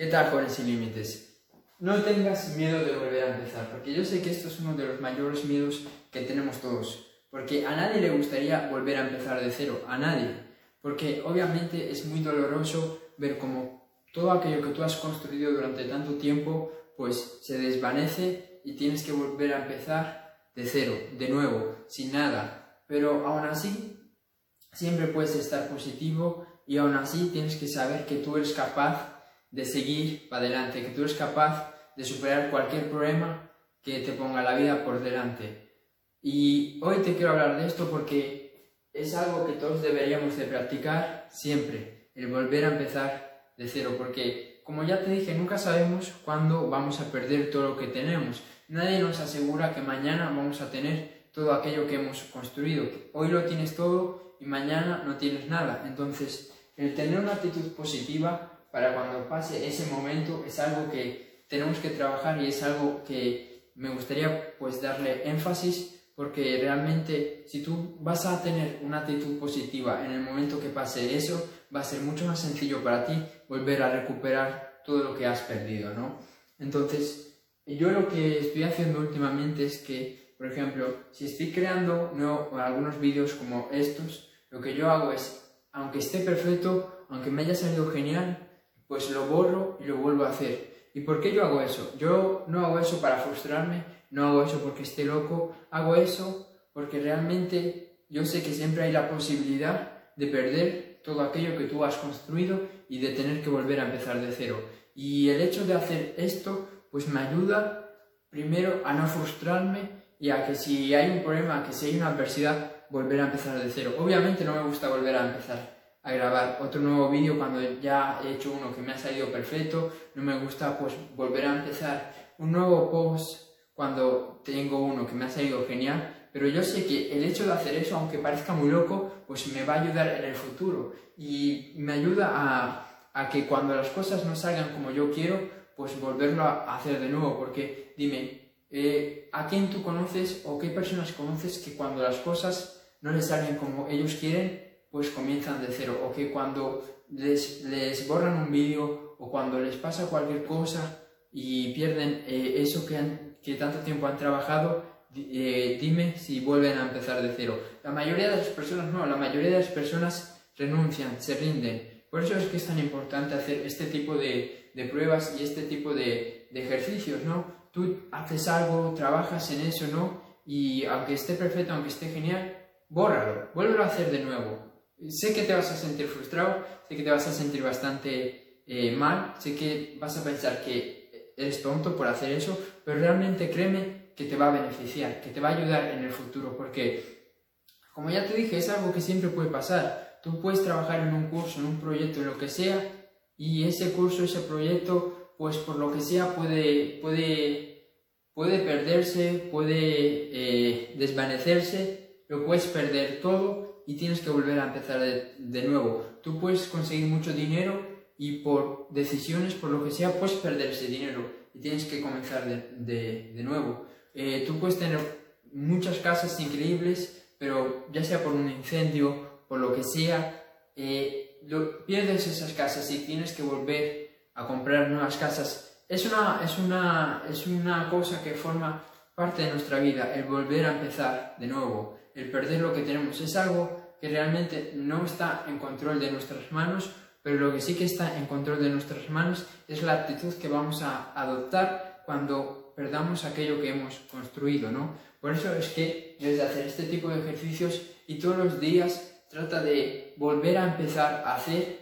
¿Qué tal con sin límites? No tengas miedo de volver a empezar, porque yo sé que esto es uno de los mayores miedos que tenemos todos. Porque a nadie le gustaría volver a empezar de cero, a nadie. Porque obviamente es muy doloroso ver cómo todo aquello que tú has construido durante tanto tiempo, pues se desvanece y tienes que volver a empezar de cero, de nuevo, sin nada. Pero aún así, siempre puedes estar positivo y aún así tienes que saber que tú eres capaz de seguir para adelante, que tú eres capaz de superar cualquier problema que te ponga la vida por delante. Y hoy te quiero hablar de esto porque es algo que todos deberíamos de practicar siempre, el volver a empezar de cero, porque como ya te dije, nunca sabemos cuándo vamos a perder todo lo que tenemos. Nadie nos asegura que mañana vamos a tener todo aquello que hemos construido. Hoy lo tienes todo y mañana no tienes nada. Entonces, el tener una actitud positiva para cuando pase ese momento es algo que tenemos que trabajar y es algo que me gustaría pues darle énfasis porque realmente si tú vas a tener una actitud positiva en el momento que pase eso, va a ser mucho más sencillo para ti volver a recuperar todo lo que has perdido, ¿no? Entonces, yo lo que estoy haciendo últimamente es que, por ejemplo, si estoy creando algunos vídeos como estos, lo que yo hago es, aunque esté perfecto, aunque me haya salido genial, pues lo borro y lo vuelvo a hacer. ¿Y por qué yo hago eso? Yo no hago eso para frustrarme, no hago eso porque esté loco, hago eso porque realmente yo sé que siempre hay la posibilidad de perder todo aquello que tú has construido y de tener que volver a empezar de cero. Y el hecho de hacer esto, pues me ayuda primero a no frustrarme y a que si hay un problema, que si hay una adversidad, volver a empezar de cero. Obviamente no me gusta volver a empezar, a grabar otro nuevo vídeo cuando ya he hecho uno que me ha salido perfecto, no me gusta pues volver a empezar un nuevo post cuando tengo uno que me ha salido genial, pero yo sé que el hecho de hacer eso, aunque parezca muy loco, pues me va a ayudar en el futuro. Y me ayuda a, a que cuando las cosas no salgan como yo quiero, pues volverlo a hacer de nuevo, porque dime, eh, ¿a quién tú conoces o qué personas conoces que cuando las cosas no les salen como ellos quieren, pues comienzan de cero, o que cuando les, les borran un vídeo o cuando les pasa cualquier cosa y pierden eh, eso que, han, que tanto tiempo han trabajado, eh, dime si vuelven a empezar de cero. La mayoría de las personas no, la mayoría de las personas renuncian, se rinden. Por eso es que es tan importante hacer este tipo de, de pruebas y este tipo de, de, ejercicios, ¿no? Tú haces algo, trabajas en eso, ¿no? Y aunque esté perfecto, aunque esté genial, bórralo, vuélvelo a hacer de nuevo. Sé que te vas a sentir frustrado, sé que te vas a sentir bastante eh, mal, sé que vas a pensar que eres tonto por hacer eso, pero realmente créeme que te va a beneficiar, que te va a ayudar en el futuro, porque, como ya te dije, es algo que siempre puede pasar. Tú puedes trabajar en un curso, en un proyecto, en lo que sea, y ese curso, ese proyecto, pues por lo que sea puede, puede, puede perderse, puede eh, desvanecerse, lo puedes perder todo y tienes que volver a empezar de, nuevo. Tú puedes conseguir mucho dinero y por decisiones, por lo que sea, puedes perder ese dinero y tienes que comenzar de, de nuevo. Eh, tú puedes tener muchas casas increíbles, pero ya sea por un incendio, por lo que sea, eh, pierdes esas casas y tienes que volver a comprar nuevas casas. Es una, es, una, es una cosa que forma parte de nuestra vida, el volver a empezar de nuevo, el perder lo que tenemos. Es algo que realmente no está en control de nuestras manos, pero lo que sí que está en control de nuestras manos es la actitud que vamos a adoptar cuando perdamos aquello que hemos construido, ¿no? Por eso es que desde hacer este tipo de ejercicios y todos los días trata de volver a empezar a hacer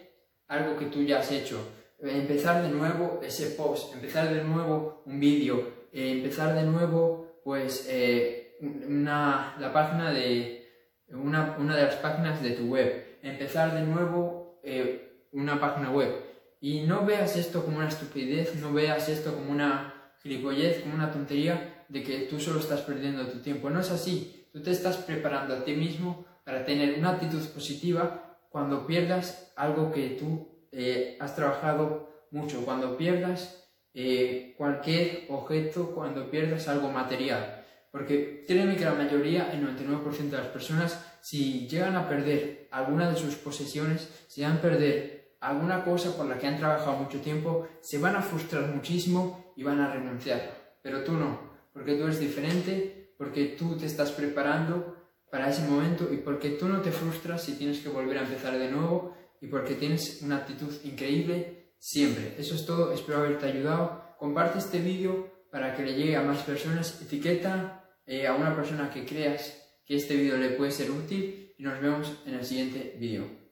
algo que tú ya has hecho, empezar de nuevo ese post, empezar de nuevo un vídeo, eh, empezar de nuevo pues eh, una, la página de, una, una de las páginas de tu web, empezar de nuevo eh, una página web. Y no veas esto como una estupidez, no veas esto como una gilipollez, como una tontería de que tú solo estás perdiendo tu tiempo. No es así. Tú te estás preparando a ti mismo para tener una actitud positiva cuando pierdas algo que tú eh, has trabajado mucho, cuando pierdas eh, cualquier objeto, cuando pierdas algo material. Porque créeme que la mayoría, el 99% de las personas, si llegan a perder alguna de sus posesiones, si llegan a perder alguna cosa por la que han trabajado mucho tiempo, se van a frustrar muchísimo y van a renunciar. Pero tú no, porque tú eres diferente, porque tú te estás preparando para ese momento y porque tú no te frustras si tienes que volver a empezar de nuevo y porque tienes una actitud increíble siempre. Eso es todo, espero haberte ayudado. Comparte este vídeo para que le llegue a más personas, etiqueta eh, a una persona que creas que este vídeo le puede ser útil y nos vemos en el siguiente vídeo.